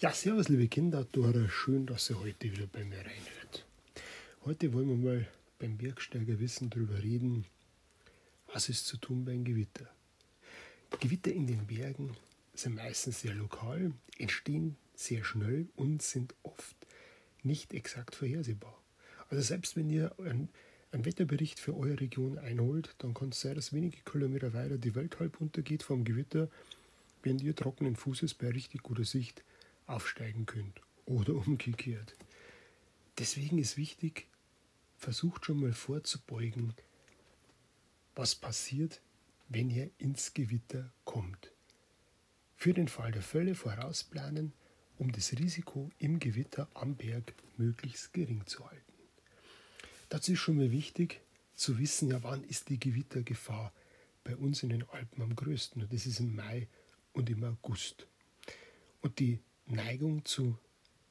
Ja, servus liebe Kinder, Dora, schön, dass ihr heute wieder bei mir reinhört. Heute wollen wir mal beim Bergsteiger Wissen darüber reden, was ist zu tun beim Gewitter. Gewitter in den Bergen sind meistens sehr lokal, entstehen sehr schnell und sind oft nicht exakt vorhersehbar. Also selbst wenn ihr einen, einen Wetterbericht für eure Region einholt, dann kann es sein, dass wenige Kilometer weiter die Welt halb untergeht vom Gewitter, während ihr trockenen Fußes bei richtig guter Sicht aufsteigen könnt oder umgekehrt. Deswegen ist wichtig, versucht schon mal vorzubeugen, was passiert, wenn ihr ins Gewitter kommt. Für den Fall der Fälle vorausplanen, um das Risiko im Gewitter am Berg möglichst gering zu halten. Dazu ist schon mal wichtig zu wissen, ja, wann ist die Gewittergefahr bei uns in den Alpen am größten. Und das ist im Mai und im August. Und die Neigung zu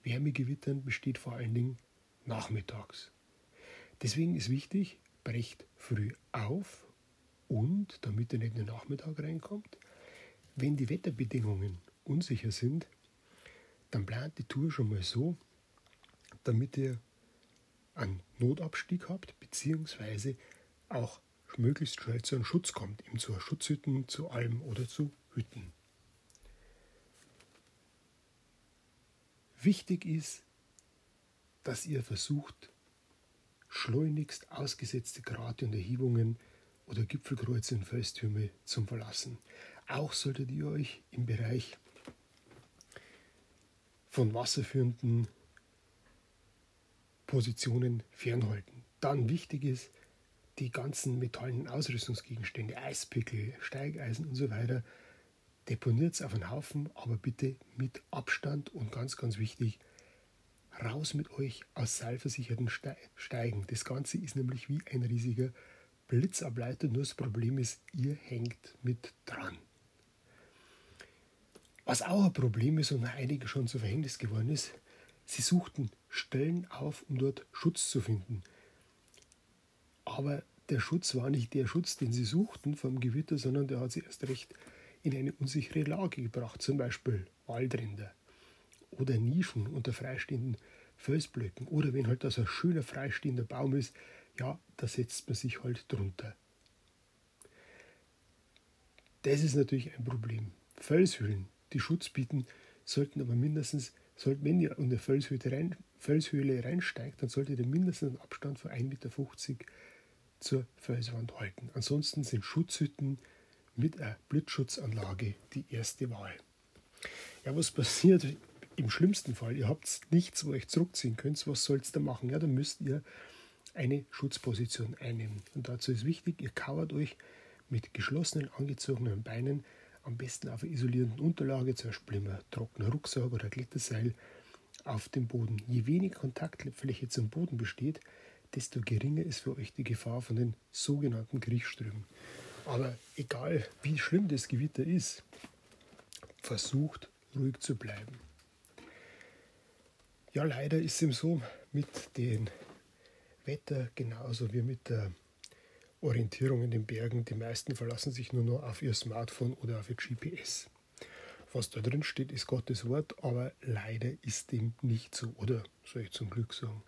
Wärmegewittern besteht vor allen Dingen nachmittags. Deswegen ist wichtig, brecht früh auf und, damit ihr nicht in den Nachmittag reinkommt, wenn die Wetterbedingungen unsicher sind, dann plant die Tour schon mal so, damit ihr einen Notabstieg habt, beziehungsweise auch möglichst schnell zu einem Schutz kommt, eben zu Schutzhütten, zu Alm oder zu Hütten. Wichtig ist, dass ihr versucht, schleunigst ausgesetzte Grate und Erhebungen oder Gipfelkreuze und Felstürme zu verlassen. Auch solltet ihr euch im Bereich von wasserführenden Positionen fernhalten. Dann wichtig ist, die ganzen metallenen Ausrüstungsgegenstände, Eispickel, Steigeisen und so weiter, deponiert es auf einen Haufen, aber bitte mit Abstand und ganz, ganz wichtig, raus mit euch aus seilversicherten Steigen. Das Ganze ist nämlich wie ein riesiger Blitzableiter, nur das Problem ist, ihr hängt mit dran. Was auch ein Problem ist und einigen schon zu Verhängnis geworden ist, sie suchten Stellen auf, um dort Schutz zu finden. Aber der Schutz war nicht der Schutz, den sie suchten vom Gewitter, sondern der hat sie erst recht in eine unsichere Lage gebracht, zum Beispiel Waldränder oder Nischen unter freistehenden Felsblöcken oder wenn halt das ein schöner freistehender Baum ist, ja, da setzt man sich halt drunter. Das ist natürlich ein Problem. Felshöhlen, die Schutz bieten, sollten aber mindestens, sollten, wenn ihr in der Felshöhle, rein, Felshöhle reinsteigt, dann solltet ihr mindestens einen Abstand von 1,50 Meter zur Felswand halten. Ansonsten sind Schutzhütten mit einer Blitzschutzanlage die erste Wahl. Ja, was passiert im schlimmsten Fall? Ihr habt nichts, wo ihr euch zurückziehen könnt. Was sollst ihr machen? Ja, dann müsst ihr eine Schutzposition einnehmen. Und dazu ist wichtig, ihr kauert euch mit geschlossenen, angezogenen Beinen am besten auf einer isolierenden Unterlage, zum Beispiel einem trockenen Rucksack oder Kletterseil, auf dem Boden. Je weniger Kontaktfläche zum Boden besteht, desto geringer ist für euch die Gefahr von den sogenannten Kriechströmen. Aber egal wie schlimm das Gewitter ist, versucht ruhig zu bleiben. Ja, leider ist es ihm so mit dem Wetter genauso wie mit der Orientierung in den Bergen. Die meisten verlassen sich nur noch auf ihr Smartphone oder auf ihr GPS. Was da drin steht, ist Gottes Wort, aber leider ist dem nicht so, oder soll ich zum Glück sagen.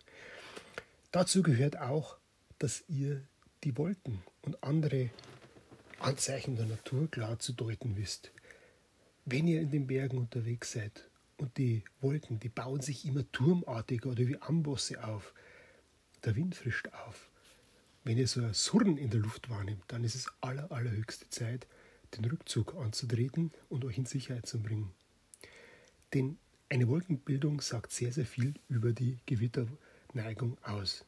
Dazu gehört auch, dass ihr die Wolken und andere Anzeichen der Natur klar zu deuten wisst. Wenn ihr in den Bergen unterwegs seid und die Wolken, die bauen sich immer turmartiger oder wie Ambosse auf, der Wind frischt auf. Wenn ihr so ein Surren in der Luft wahrnimmt, dann ist es aller, allerhöchste Zeit, den Rückzug anzutreten und euch in Sicherheit zu bringen. Denn eine Wolkenbildung sagt sehr, sehr viel über die Gewitterneigung aus.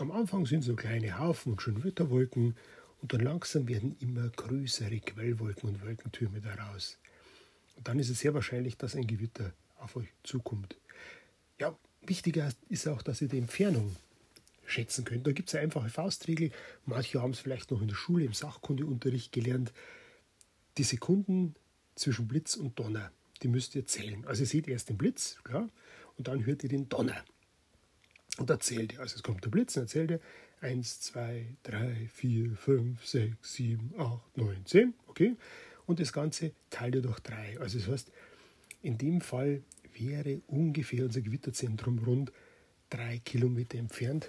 Am Anfang sind so kleine Haufen und Schönwetterwolken und dann langsam werden immer größere Quellwolken und Wolkentürme daraus. Und dann ist es sehr wahrscheinlich, dass ein Gewitter auf euch zukommt. Ja, wichtiger ist auch, dass ihr die Entfernung schätzen könnt. Da gibt es eine einfache Faustregel. Manche haben es vielleicht noch in der Schule im Sachkundeunterricht gelernt. Die Sekunden zwischen Blitz und Donner, die müsst ihr zählen. Also ihr seht erst den Blitz, klar, und dann hört ihr den Donner. Und da zählt ihr. Also es kommt der Blitz, und dann zählt ihr 1, 2, 3, 4, 5, 6, 7, 8, 9, 10. Okay? Und das Ganze teilt ihr durch 3. Also das heißt, in dem Fall wäre ungefähr unser Gewitterzentrum rund drei Kilometer entfernt.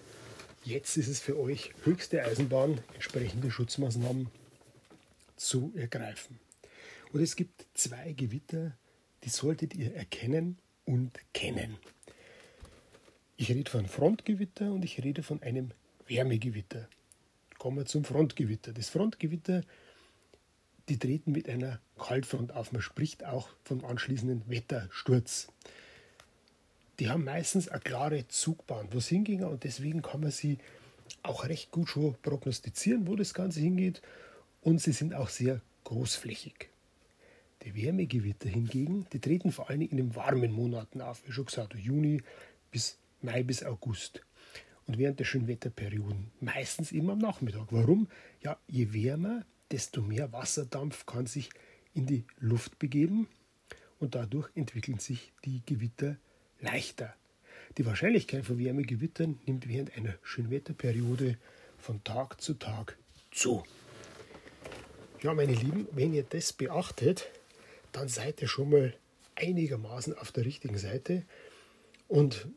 Jetzt ist es für euch höchste Eisenbahn, entsprechende Schutzmaßnahmen zu ergreifen. Und es gibt zwei Gewitter, die solltet ihr erkennen und kennen. Ich rede von Frontgewitter und ich rede von einem Wärmegewitter. Kommen wir zum Frontgewitter. Das Frontgewitter, die treten mit einer Kaltfront auf. Man spricht auch vom anschließenden Wettersturz. Die haben meistens eine klare Zugbahn, wo es hingeht und deswegen kann man sie auch recht gut schon prognostizieren, wo das Ganze hingeht und sie sind auch sehr großflächig. Die Wärmegewitter hingegen, die treten vor allem in den warmen Monaten auf, wie schon gesagt, Juni bis Mai bis August. Und während der Schönwetterperioden, meistens immer am Nachmittag. Warum? Ja, je wärmer, desto mehr Wasserdampf kann sich in die Luft begeben und dadurch entwickeln sich die Gewitter leichter. Die Wahrscheinlichkeit von Wärmegewittern nimmt während einer Schönwetterperiode von Tag zu Tag zu. Ja, meine Lieben, wenn ihr das beachtet, dann seid ihr schon mal einigermaßen auf der richtigen Seite. Und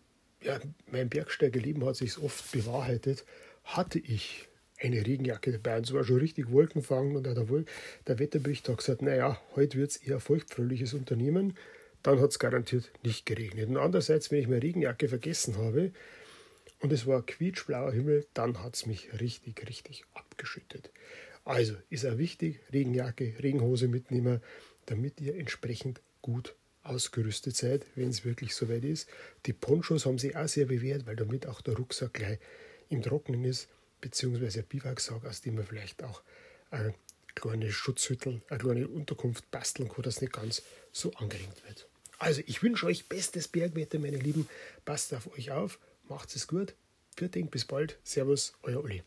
ja, mein Bergsteigerleben hat sich oft bewahrheitet. Hatte ich eine Regenjacke dabei und es war schon richtig Wolkenfang und der, der Wetterbericht hat gesagt, naja, heute wird es eher feuchtfröhliches Unternehmen. Dann hat es garantiert nicht geregnet. Und andererseits, wenn ich meine Regenjacke vergessen habe und es war quietschblauer Himmel, dann hat es mich richtig, richtig abgeschüttet. Also ist auch wichtig, Regenjacke, Regenhose mitnehmen, damit ihr entsprechend gut ausgerüstet seid, wenn es wirklich soweit ist. Die Ponchos haben sich auch sehr bewährt, weil damit auch der Rucksack gleich im Trocknen ist, beziehungsweise ein Biwaksack, aus dem man vielleicht auch eine kleine Schutzhüttel, eine kleine Unterkunft basteln kann, dass nicht ganz so angerengt wird. Also, ich wünsche euch bestes Bergwetter, meine Lieben. Passt auf euch auf, macht es gut. Vielen Dank, bis bald. Servus, euer Uli.